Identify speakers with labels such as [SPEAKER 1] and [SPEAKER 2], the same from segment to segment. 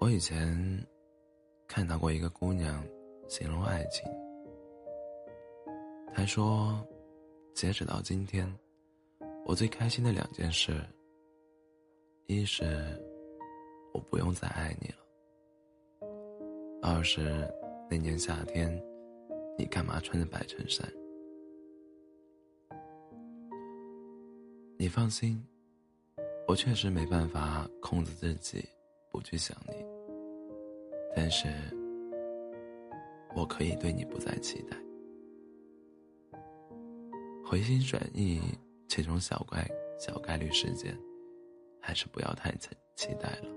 [SPEAKER 1] 我以前看到过一个姑娘形容爱情，她说：“截止到今天，我最开心的两件事，一是我不用再爱你了；二是那年夏天，你干嘛穿着白衬衫？你放心。”我确实没办法控制自己不去想你，但是我可以对你不再期待。回心转意这种小怪小概率事件，还是不要太期期待了。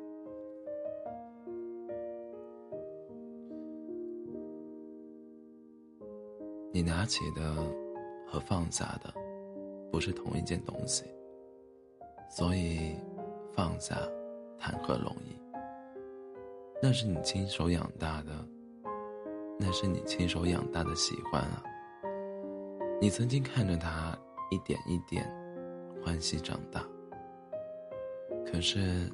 [SPEAKER 1] 你拿起的和放下的，不是同一件东西。所以，放下，谈何容易？那是你亲手养大的，那是你亲手养大的喜欢啊！你曾经看着他一点一点欢喜长大，可是，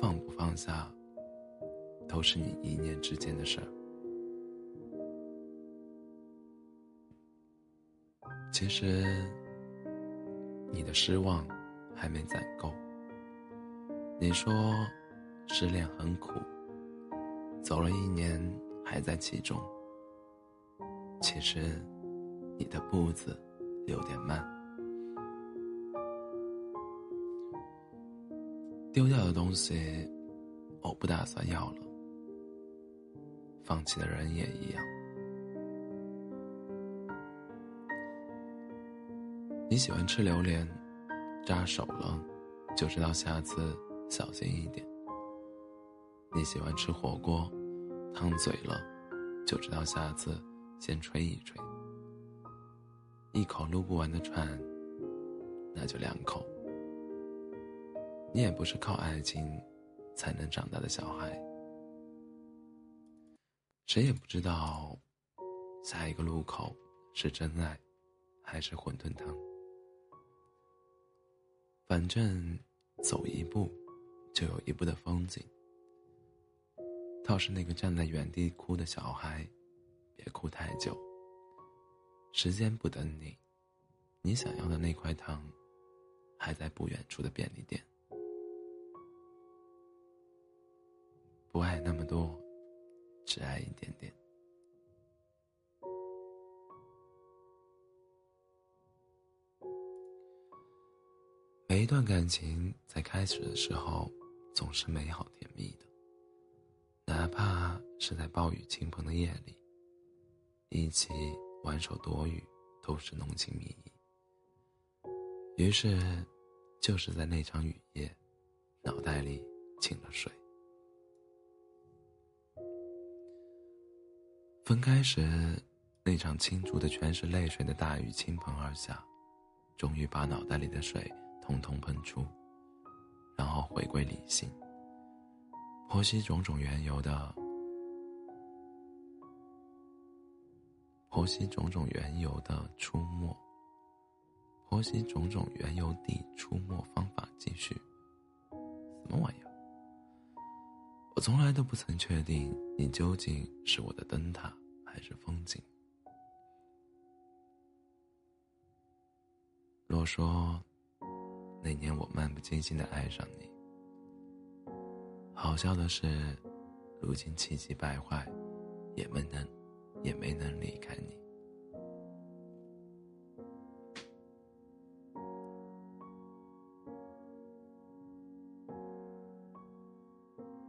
[SPEAKER 1] 放不放下，都是你一念之间的事儿。其实，你的失望。还没攒够。你说，失恋很苦，走了一年还在其中。其实，你的步子有点慢。丢掉的东西，我不打算要了。放弃的人也一样。你喜欢吃榴莲。扎手了，就知道下次小心一点。你喜欢吃火锅，烫嘴了，就知道下次先吹一吹。一口撸不完的串，那就两口。你也不是靠爱情才能长大的小孩，谁也不知道下一个路口是真爱，还是馄饨汤。反正走一步，就有一步的风景。倒是那个站在原地哭的小孩，别哭太久。时间不等你，你想要的那块糖，还在不远处的便利店。不爱那么多，只爱一点点。每一段感情在开始的时候总是美好甜蜜的，是在暴雨倾盆的夜里，一起挽手躲雨都是浓情蜜意。于是，就是在那场雨夜，脑袋里进了水。分开时，那场倾注的全是泪水的大雨倾盆而下，终于把脑袋里的水。通通喷出，然后回归理性，剖析种种缘由的，剖析种种缘由的出没，剖析种种缘由地出没方法继续。什么玩意儿？我从来都不曾确定你究竟是我的灯塔还是风景。若说。那年我漫不经心的爱上你，好笑的是，如今气急败坏，也没能也没能离开你。